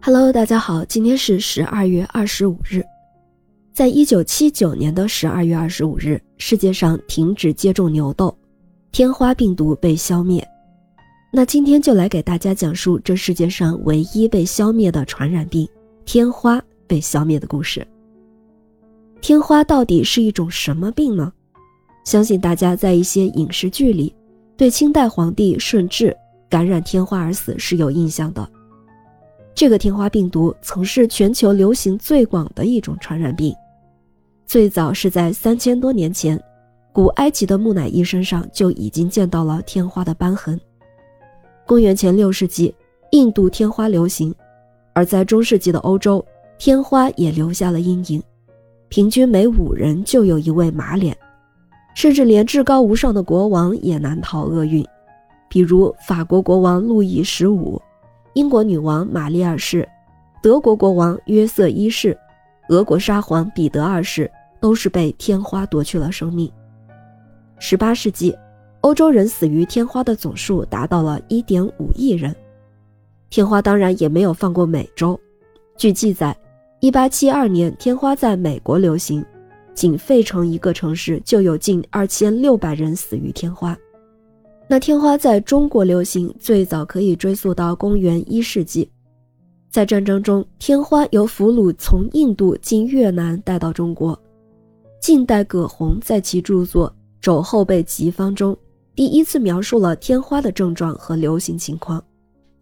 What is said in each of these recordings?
Hello，大家好，今天是十二月二十五日。在一九七九年的十二月二十五日，世界上停止接种牛痘，天花病毒被消灭。那今天就来给大家讲述这世界上唯一被消灭的传染病——天花被消灭的故事。天花到底是一种什么病呢？相信大家在一些影视剧里，对清代皇帝顺治感染天花而死是有印象的。这个天花病毒曾是全球流行最广的一种传染病，最早是在三千多年前，古埃及的木乃伊身上就已经见到了天花的斑痕。公元前六世纪，印度天花流行，而在中世纪的欧洲，天花也留下了阴影，平均每五人就有一位马脸，甚至连至高无上的国王也难逃厄运，比如法国国王路易十五。英国女王玛丽二世、德国国王约瑟一世、俄国沙皇彼得二世都是被天花夺去了生命。十八世纪，欧洲人死于天花的总数达到了一点五亿人。天花当然也没有放过美洲。据记载，一八七二年天花在美国流行，仅费城一个城市就有近二千六百人死于天花。那天花在中国流行最早可以追溯到公元一世纪，在战争中，天花由俘虏从印度经越南带到中国。近代葛洪在其著作《肘后备急方》中，第一次描述了天花的症状和流行情况。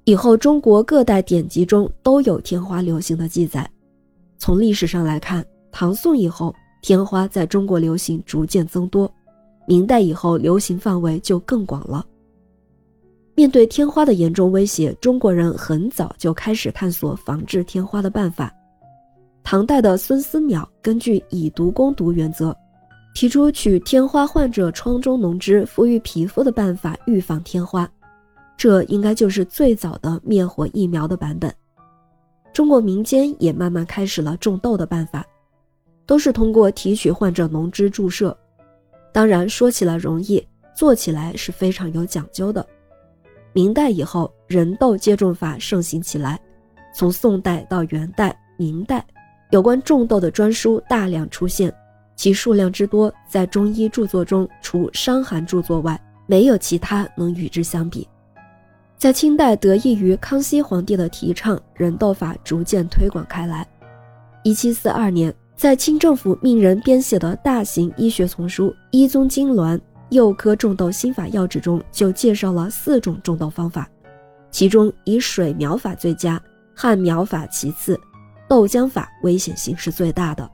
以后中国各代典籍中都有天花流行的记载。从历史上来看，唐宋以后，天花在中国流行逐渐增多。明代以后，流行范围就更广了。面对天花的严重威胁，中国人很早就开始探索防治天花的办法。唐代的孙思邈根据以毒攻毒原则，提出取天花患者疮中脓汁敷于皮肤的办法预防天花，这应该就是最早的灭火疫苗的版本。中国民间也慢慢开始了种痘的办法，都是通过提取患者脓汁注射。当然，说起来容易，做起来是非常有讲究的。明代以后，人痘接种法盛行起来。从宋代到元代、明代，有关种痘的专书大量出现，其数量之多，在中医著作中，除《伤寒》著作外，没有其他能与之相比。在清代，得益于康熙皇帝的提倡，人痘法逐渐推广开来。一七四二年。在清政府命人编写的大型医学丛书《医宗经纶幼科种痘心法要旨》中，就介绍了四种种痘方法，其中以水苗法最佳，旱苗法其次，豆浆法危险性是最大的。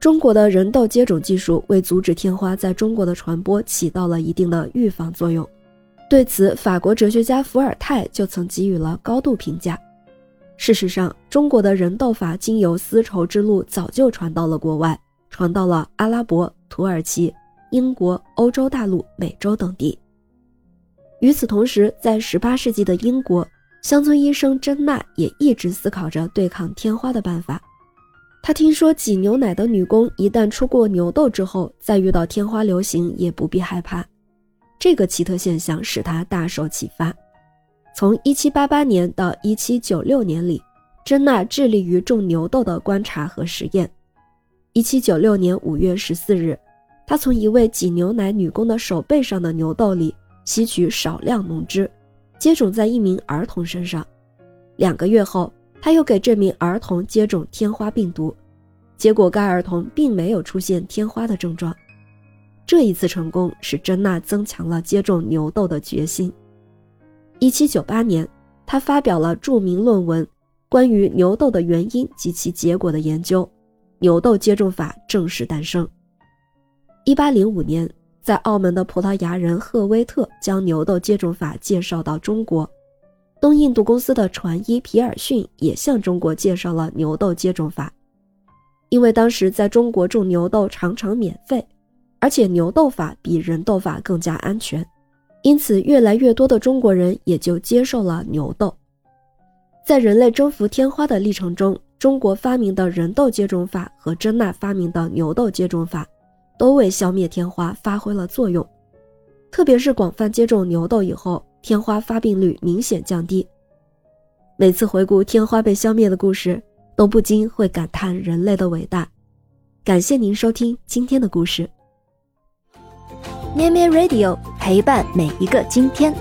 中国的人痘接种技术为阻止天花在中国的传播起到了一定的预防作用，对此，法国哲学家伏尔泰就曾给予了高度评价。事实上，中国的人痘法经由丝绸之路早就传到了国外，传到了阿拉伯、土耳其、英国、欧洲大陆、美洲等地。与此同时，在18世纪的英国，乡村医生珍娜也一直思考着对抗天花的办法。他听说挤牛奶的女工一旦出过牛痘之后，再遇到天花流行也不必害怕。这个奇特现象使他大受启发。从1788年到1796年里，珍娜致力于种牛痘的观察和实验。1796年5月14日，他从一位挤牛奶女工的手背上的牛痘里吸取少量脓汁，接种在一名儿童身上。两个月后，他又给这名儿童接种天花病毒，结果该儿童并没有出现天花的症状。这一次成功使珍娜增强了接种牛痘的决心。一七九八年，他发表了著名论文《关于牛痘的原因及其结果的研究》，牛痘接种法正式诞生。一八零五年，在澳门的葡萄牙人赫威特将牛痘接种法介绍到中国，东印度公司的船医皮尔逊也向中国介绍了牛痘接种法。因为当时在中国种牛痘常常免费，而且牛痘法比人痘法更加安全。因此，越来越多的中国人也就接受了牛痘。在人类征服天花的历程中，中国发明的人痘接种法和珍娜发明的牛痘接种法，都为消灭天花发挥了作用。特别是广泛接种牛痘以后，天花发病率明显降低。每次回顾天花被消灭的故事，都不禁会感叹人类的伟大。感谢您收听今天的故事。咩咩 Radio 陪伴每一个今天。